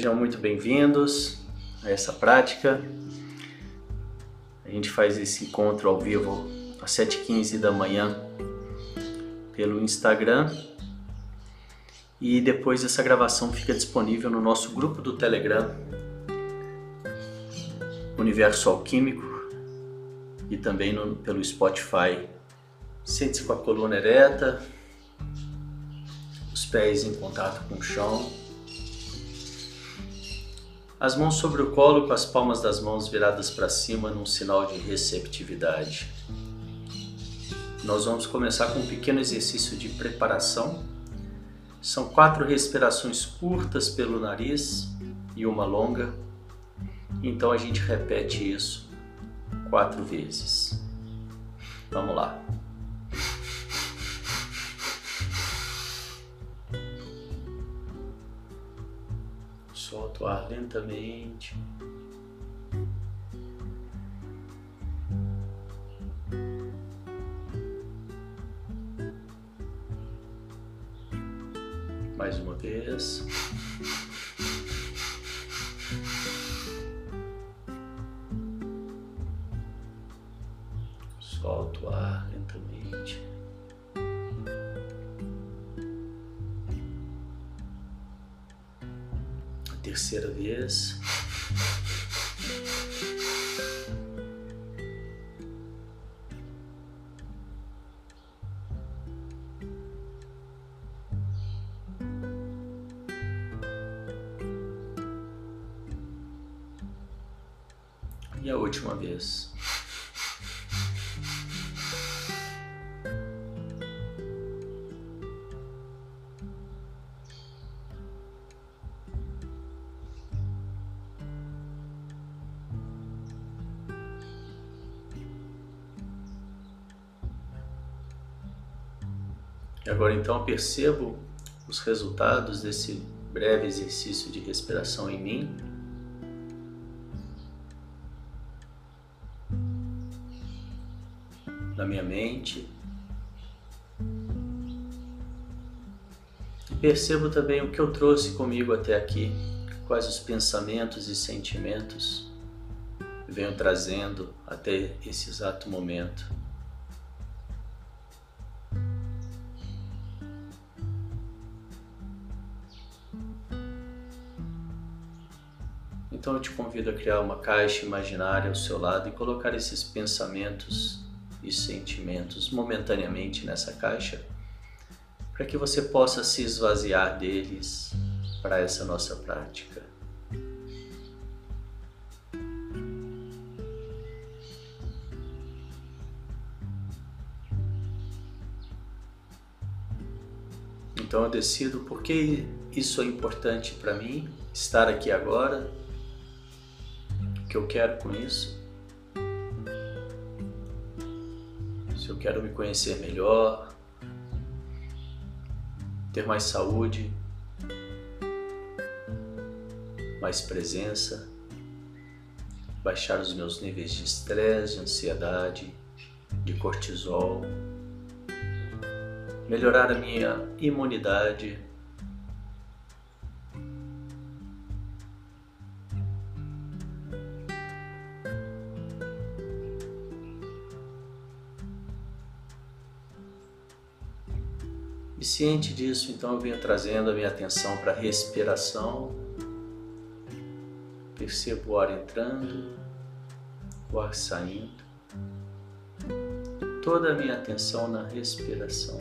Sejam muito bem-vindos a essa prática. A gente faz esse encontro ao vivo às 7h15 da manhã pelo Instagram e depois essa gravação fica disponível no nosso grupo do Telegram Universo Alquímico e também no, pelo Spotify. Sente-se com a coluna ereta, os pés em contato com o chão as mãos sobre o colo com as palmas das mãos viradas para cima num sinal de receptividade. Nós vamos começar com um pequeno exercício de preparação. São quatro respirações curtas pelo nariz e uma longa. Então a gente repete isso quatro vezes. Vamos lá. Solta o ar lentamente. E agora então percebo os resultados desse breve exercício de respiração em mim. Na minha mente. E percebo também o que eu trouxe comigo até aqui, quais os pensamentos e sentimentos venho trazendo até esse exato momento. Então eu te convido a criar uma caixa imaginária ao seu lado e colocar esses pensamentos e sentimentos momentaneamente nessa caixa, para que você possa se esvaziar deles para essa nossa prática. Então eu decido porque isso é importante para mim, estar aqui agora que eu quero com isso? Se eu quero me conhecer melhor, ter mais saúde, mais presença, baixar os meus níveis de estresse, de ansiedade, de cortisol, melhorar a minha imunidade ciente disso, então eu venho trazendo a minha atenção para a respiração. Percebo o ar entrando, o ar saindo. Toda a minha atenção na respiração.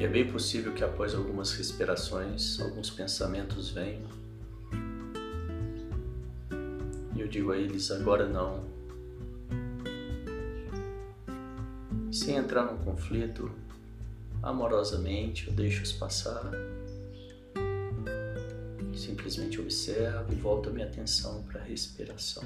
E é bem possível que após algumas respirações, alguns pensamentos venham. E eu digo a eles: agora não. Sem entrar num conflito, amorosamente eu deixo-os passar. Simplesmente observo e volto a minha atenção para a respiração.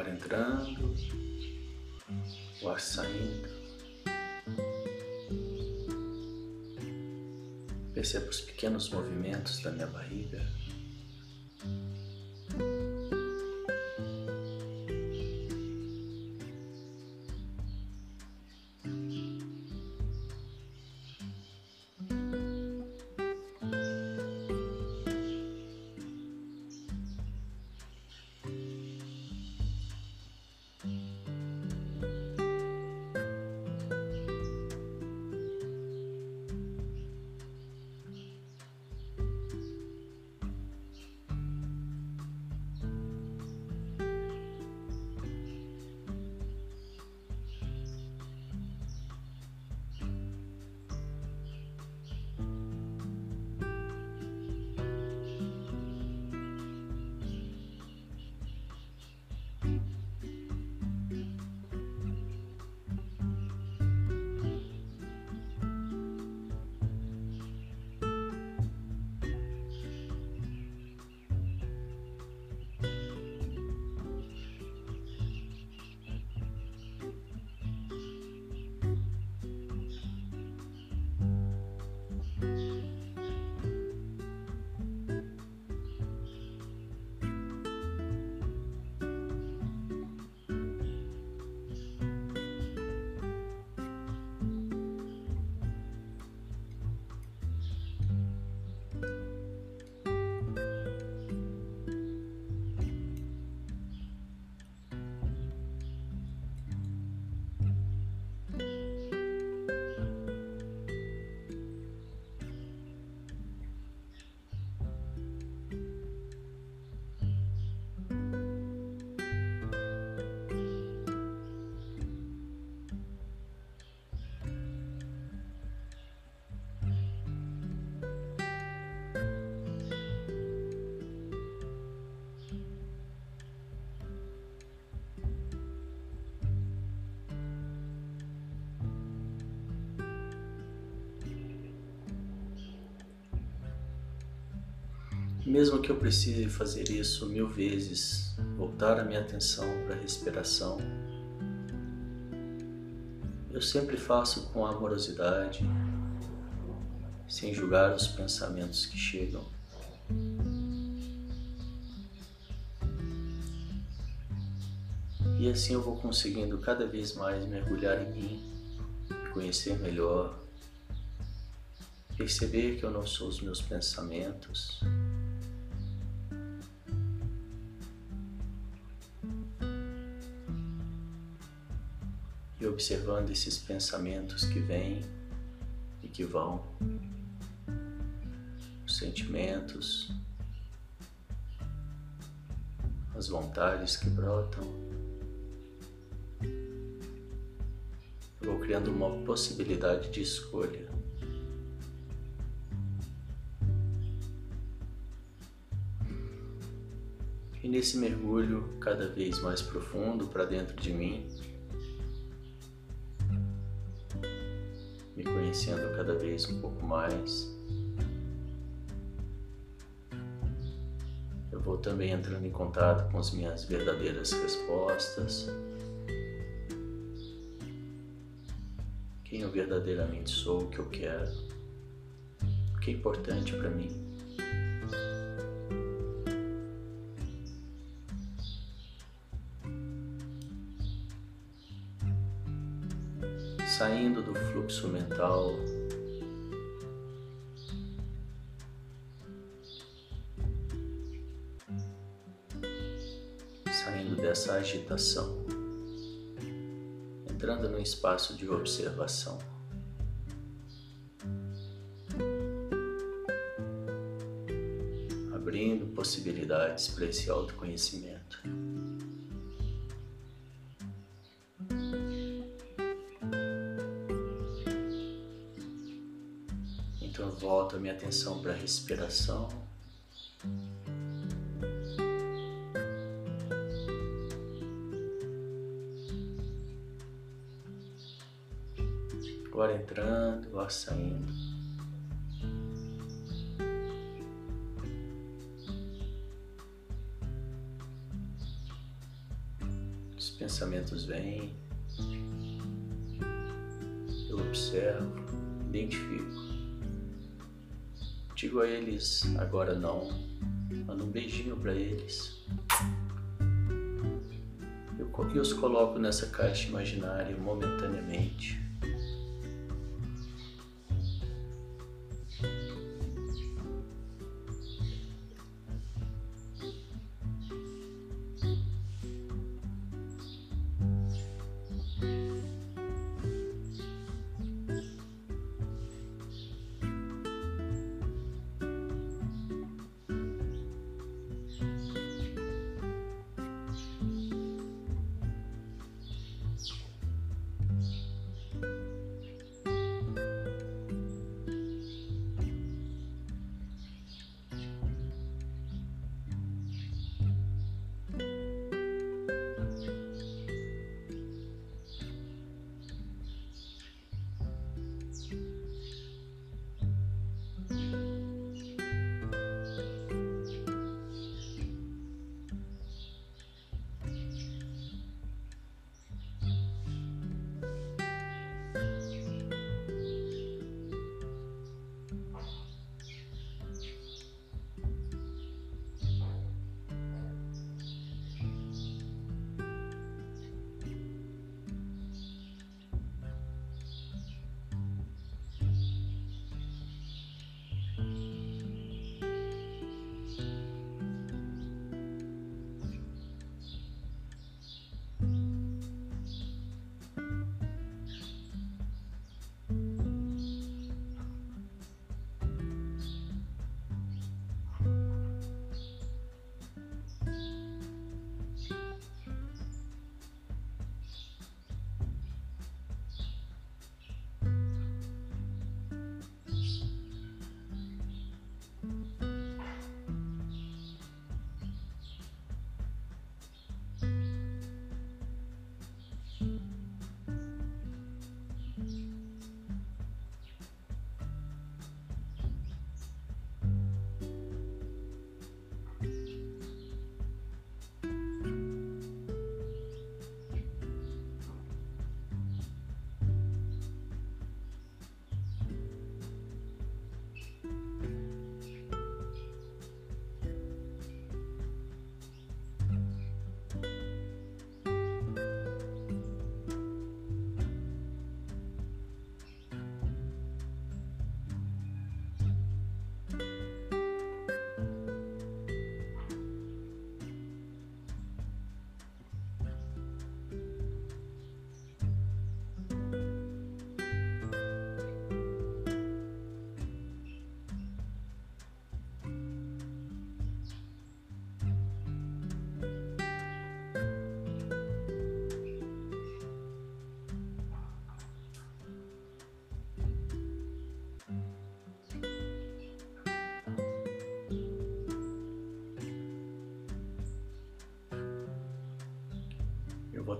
Ar entrando, o ar saindo. Perceba os pequenos movimentos da minha barriga. Mesmo que eu precise fazer isso mil vezes, voltar a minha atenção para a respiração, eu sempre faço com amorosidade, sem julgar os pensamentos que chegam. E assim eu vou conseguindo cada vez mais mergulhar em mim, me conhecer melhor, perceber que eu não sou os meus pensamentos. Observando esses pensamentos que vêm e que vão, os sentimentos, as vontades que brotam. Eu vou criando uma possibilidade de escolha. E nesse mergulho cada vez mais profundo para dentro de mim, conhecendo cada vez um pouco mais, eu vou também entrando em contato com as minhas verdadeiras respostas. quem eu verdadeiramente sou, o que eu quero, o que é importante para mim. Saindo do fluxo mental, saindo dessa agitação entrando no espaço de observação. Abrindo possibilidades para esse autoconhecimento. Minha atenção para a respiração. Agora entrando, agora saindo. Os pensamentos vêm, eu observo, identifico. Digo a eles agora não, mando um beijinho para eles. Eu os coloco nessa caixa imaginária momentaneamente.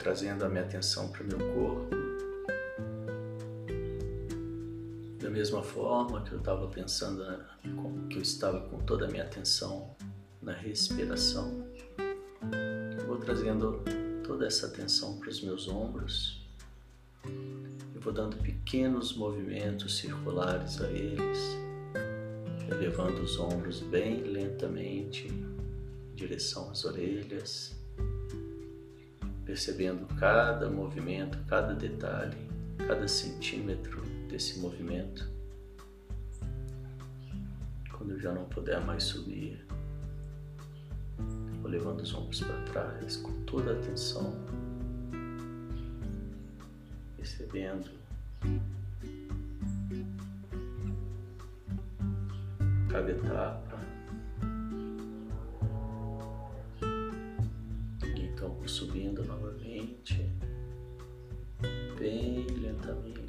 Trazendo a minha atenção para o meu corpo. Da mesma forma que eu estava pensando, né, que eu estava com toda a minha atenção na respiração, eu vou trazendo toda essa atenção para os meus ombros. Eu vou dando pequenos movimentos circulares a eles, elevando os ombros bem lentamente em direção às orelhas, percebendo cada movimento, cada detalhe, cada centímetro desse movimento. Quando eu já não puder mais subir, vou levando os ombros para trás com toda a atenção, percebendo cada etapa. Subindo novamente, bem lentamente.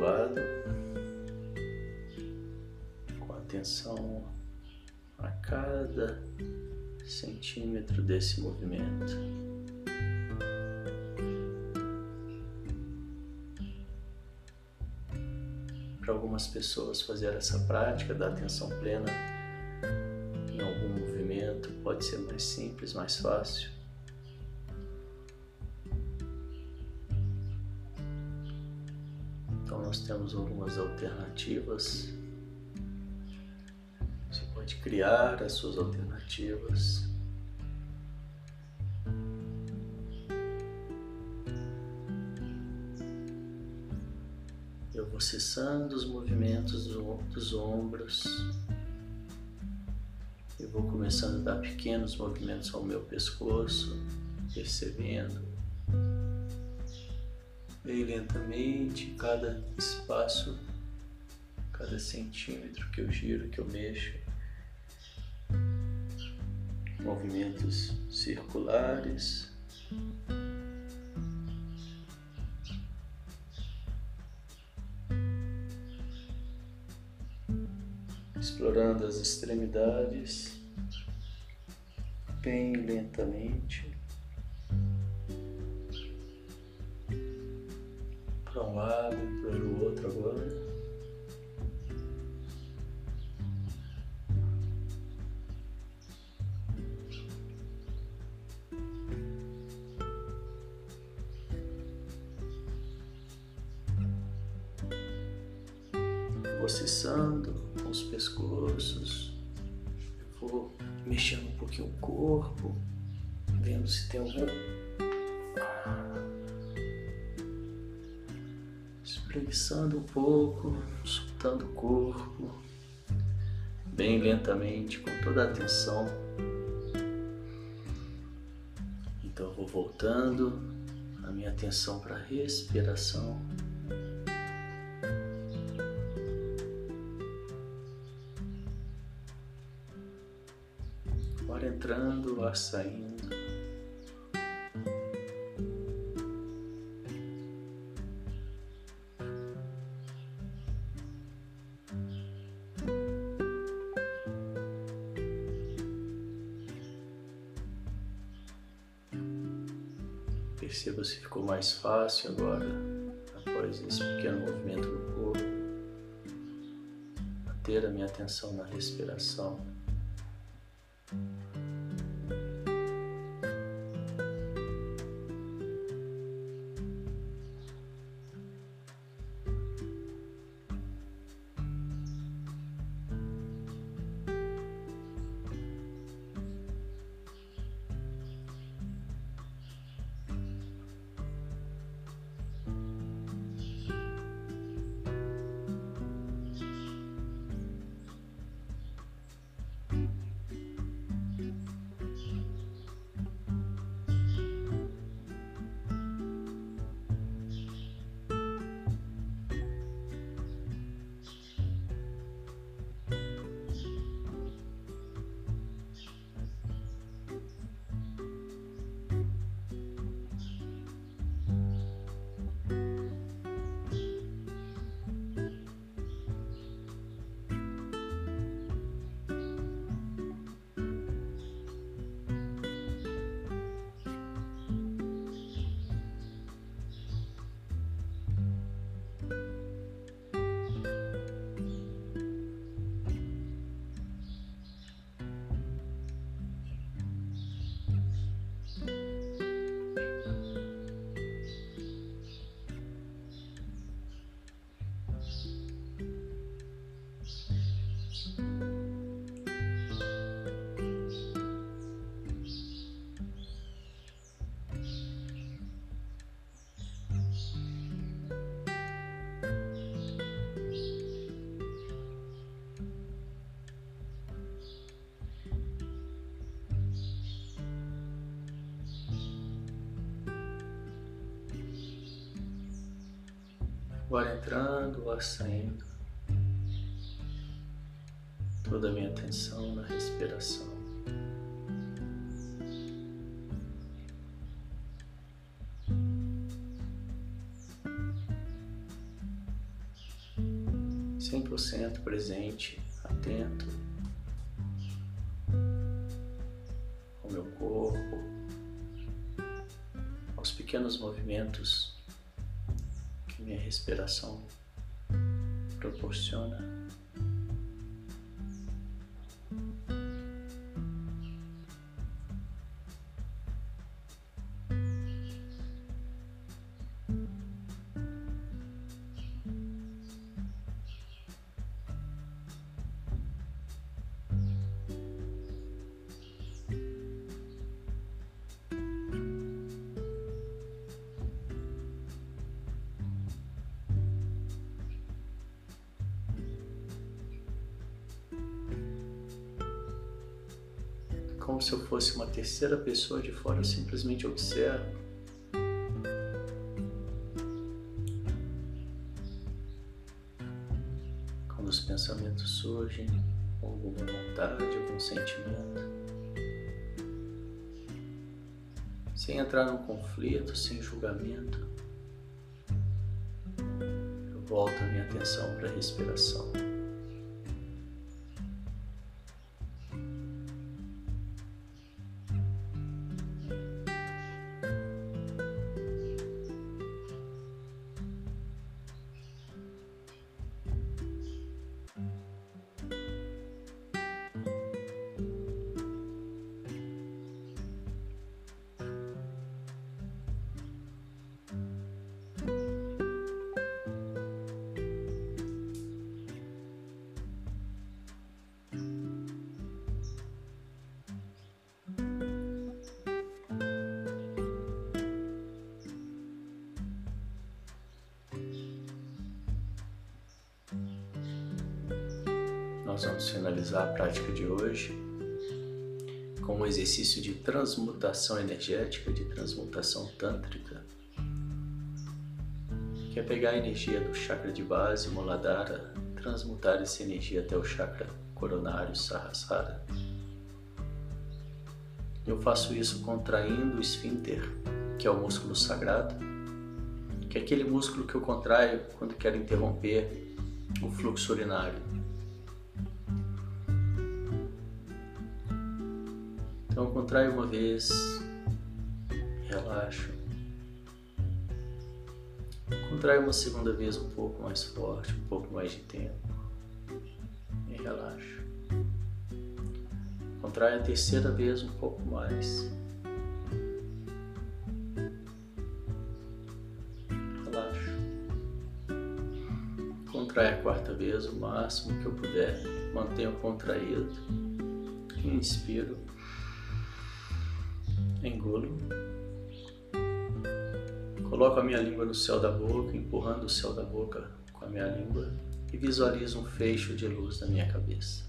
Lado, com atenção a cada centímetro desse movimento. para algumas pessoas fazer essa prática da atenção plena em algum movimento pode ser mais simples, mais fácil. Nós temos algumas alternativas. Você pode criar as suas alternativas. Eu vou cessando os movimentos dos ombros. Eu vou começando a dar pequenos movimentos ao meu pescoço, percebendo bem lentamente cada espaço, cada centímetro que eu giro, que eu mexo. Movimentos circulares. explorando as extremidades bem lentamente para um lado e para o outro agora. Vou cessando com os pescoços. vou mexendo um pouquinho o corpo, vendo se tem algum. Espreguiçando um pouco, soltando o corpo, bem lentamente, com toda a atenção. Então eu vou voltando a minha atenção para a respiração. ar entrando, ar saindo. Perceba se ficou mais fácil agora, após esse pequeno movimento no corpo, ter a minha atenção na respiração. Agora entrando, o ar saindo. Toda a minha atenção na respiração. Cem por cento presente, atento ao meu corpo, aos pequenos movimentos minha respiração proporciona. Como se eu fosse uma terceira pessoa de fora, eu simplesmente observo. Quando os pensamentos surgem, alguma vontade, algum sentimento. Sem entrar num conflito, sem julgamento, eu volto a minha atenção para a respiração. Nós vamos finalizar a prática de hoje com um exercício de transmutação energética, de transmutação tântrica, que é pegar a energia do chakra de base, Muladhara, transmutar essa energia até o chakra coronário, Sahasrara. Eu faço isso contraindo o esfíncter, que é o músculo sagrado, que é aquele músculo que eu contraio quando quero interromper o fluxo urinário. Contrai uma vez, relaxo. Contrai uma segunda vez um pouco mais forte, um pouco mais de tempo. E relaxo. Contrai a terceira vez um pouco mais. Relaxo. Contrai a quarta vez o máximo que eu puder. Mantenho contraído. Inspiro engulo. Coloco a minha língua no céu da boca, empurrando o céu da boca com a minha língua e visualizo um fecho de luz na minha cabeça.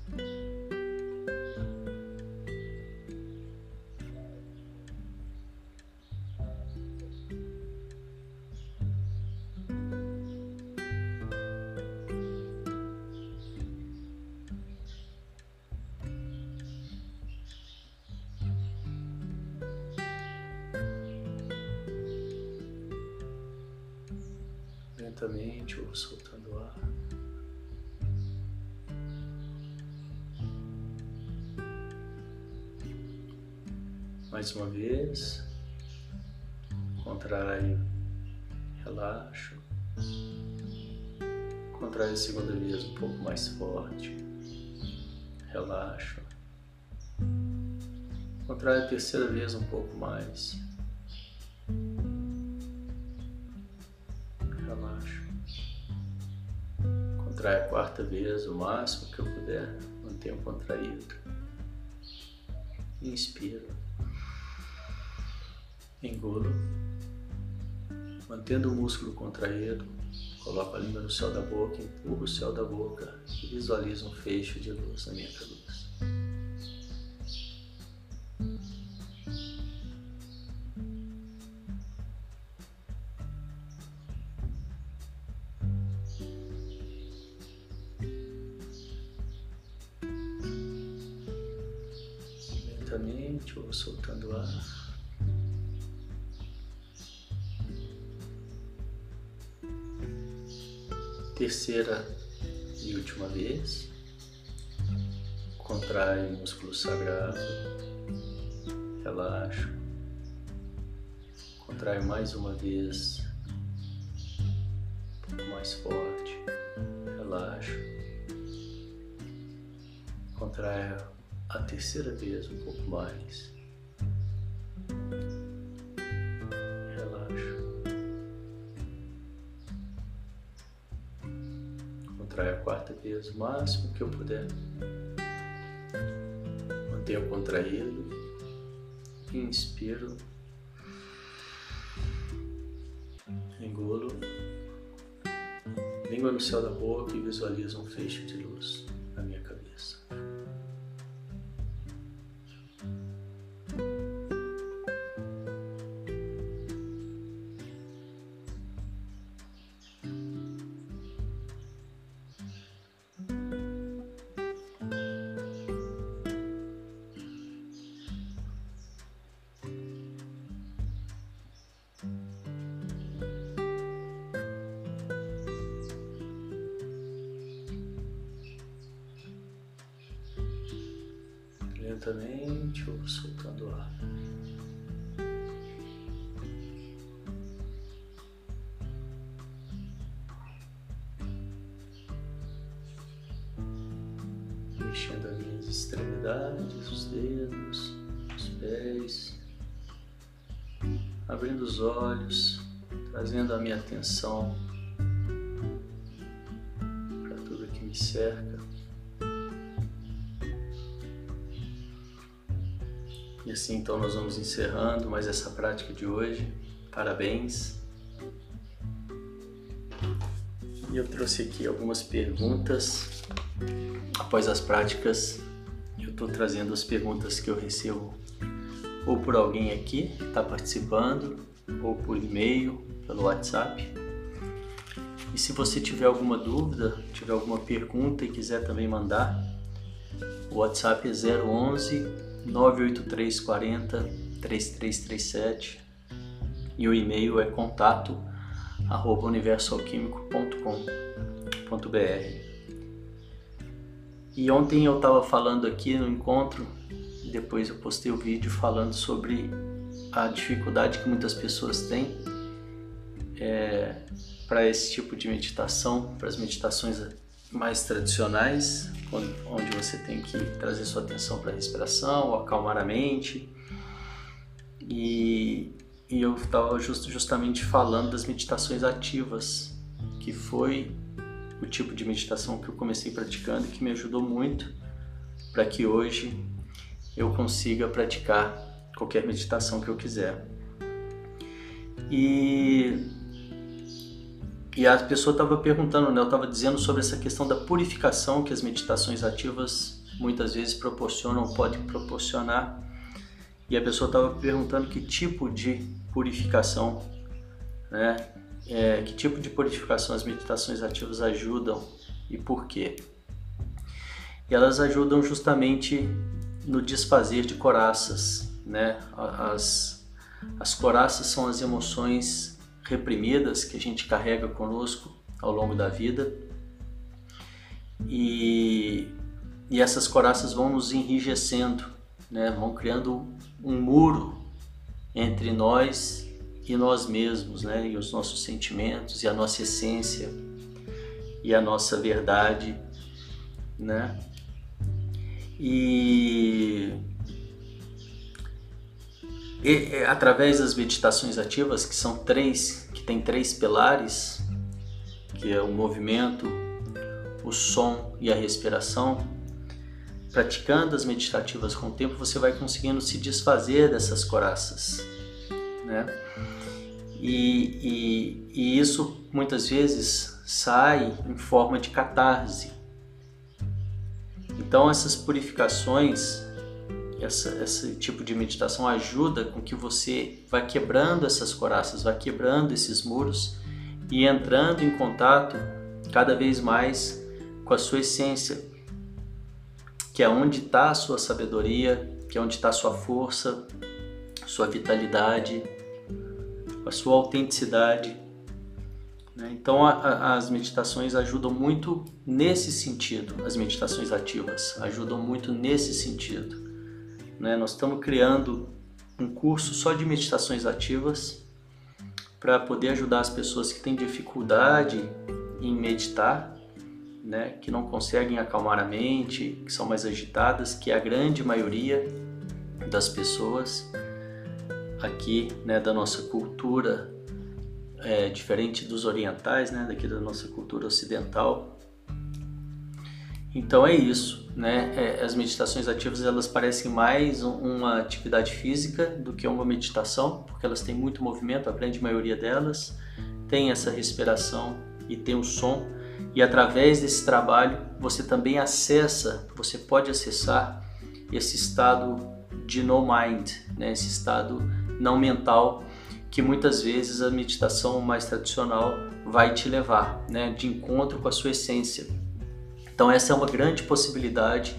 Vez um pouco mais. Contrai a quarta vez, o máximo que eu puder, mantenho contraído. Inspiro. Engulo. Mantendo o músculo contraído, coloco a língua no céu da boca, empurro o céu da boca e visualizo um fecho de luz na minha cabeça. Terceira e última vez. Contrai o músculo sagrado. Relaxa. Contrai mais uma vez. Um pouco mais forte. Relaxa. Contrai a terceira vez um pouco mais. O máximo que eu puder. Mantenho contraído. Inspiro. Engulo. Língua no céu da boca e visualizo um feixe de luz lentamente ou soltando ar. Mexendo as minhas extremidades, os dedos, os pés, abrindo os olhos, trazendo a minha atenção para tudo que me cerca. Assim então nós vamos encerrando mais essa prática de hoje. Parabéns! E eu trouxe aqui algumas perguntas. Após as práticas, eu estou trazendo as perguntas que eu recebo ou por alguém aqui que está participando, ou por e-mail, pelo WhatsApp. E se você tiver alguma dúvida, tiver alguma pergunta e quiser também mandar, o WhatsApp é 011 98340 3337 e o e-mail é contato arroba universoalquímico.com.br E ontem eu estava falando aqui no encontro, depois eu postei o vídeo falando sobre a dificuldade que muitas pessoas têm é, para esse tipo de meditação, para as meditações mais tradicionais, onde você tem que trazer sua atenção para a respiração, acalmar a mente. E, e eu estava just, justamente falando das meditações ativas, que foi o tipo de meditação que eu comecei praticando e que me ajudou muito para que hoje eu consiga praticar qualquer meditação que eu quiser. E e a pessoa estava perguntando, né? Eu estava dizendo sobre essa questão da purificação que as meditações ativas muitas vezes proporcionam, pode proporcionar. E a pessoa estava perguntando que tipo de purificação, né? É, que tipo de purificação as meditações ativas ajudam e por quê? E elas ajudam justamente no desfazer de coraças, né? As, as coraças são as emoções reprimidas que a gente carrega conosco ao longo da vida. E, e essas coraças vão nos enrijecendo, né? vão criando um muro entre nós e nós mesmos, né? e os nossos sentimentos, e a nossa essência, e a nossa verdade. Né? E e, através das meditações ativas, que são três, que tem três pilares, que é o movimento, o som e a respiração, praticando as meditativas com o tempo, você vai conseguindo se desfazer dessas coraças, né? E, e, e isso muitas vezes sai em forma de catarse. Então essas purificações essa, esse tipo de meditação ajuda com que você vá quebrando essas coraças, vá quebrando esses muros e entrando em contato cada vez mais com a sua essência, que é onde está a sua sabedoria, que é onde está a sua força, sua vitalidade, a sua autenticidade. Né? Então, a, a, as meditações ajudam muito nesse sentido, as meditações ativas ajudam muito nesse sentido. Né? Nós estamos criando um curso só de meditações ativas para poder ajudar as pessoas que têm dificuldade em meditar, né, que não conseguem acalmar a mente, que são mais agitadas, que é a grande maioria das pessoas aqui, né, da nossa cultura, é, diferente dos orientais, né, daqui da nossa cultura ocidental. Então é isso, né? É, as meditações ativas elas parecem mais uma atividade física do que uma meditação, porque elas têm muito movimento, a grande maioria delas tem essa respiração e tem o som. E através desse trabalho você também acessa, você pode acessar esse estado de no mind, né? Esse estado não mental que muitas vezes a meditação mais tradicional vai te levar, né? De encontro com a sua essência então essa é uma grande possibilidade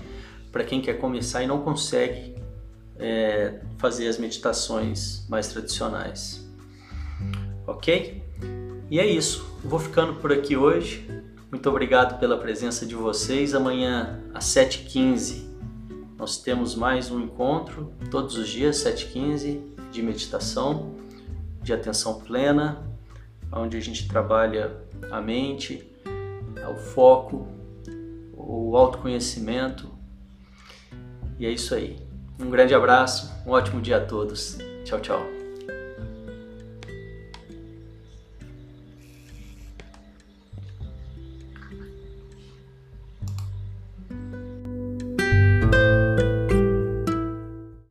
para quem quer começar e não consegue é, fazer as meditações mais tradicionais. Ok? E é isso. vou ficando por aqui hoje. Muito obrigado pela presença de vocês. Amanhã às 7h15 nós temos mais um encontro, todos os dias, 7h15, de meditação, de atenção plena, onde a gente trabalha a mente, o foco o autoconhecimento. E é isso aí. Um grande abraço, um ótimo dia a todos. Tchau, tchau.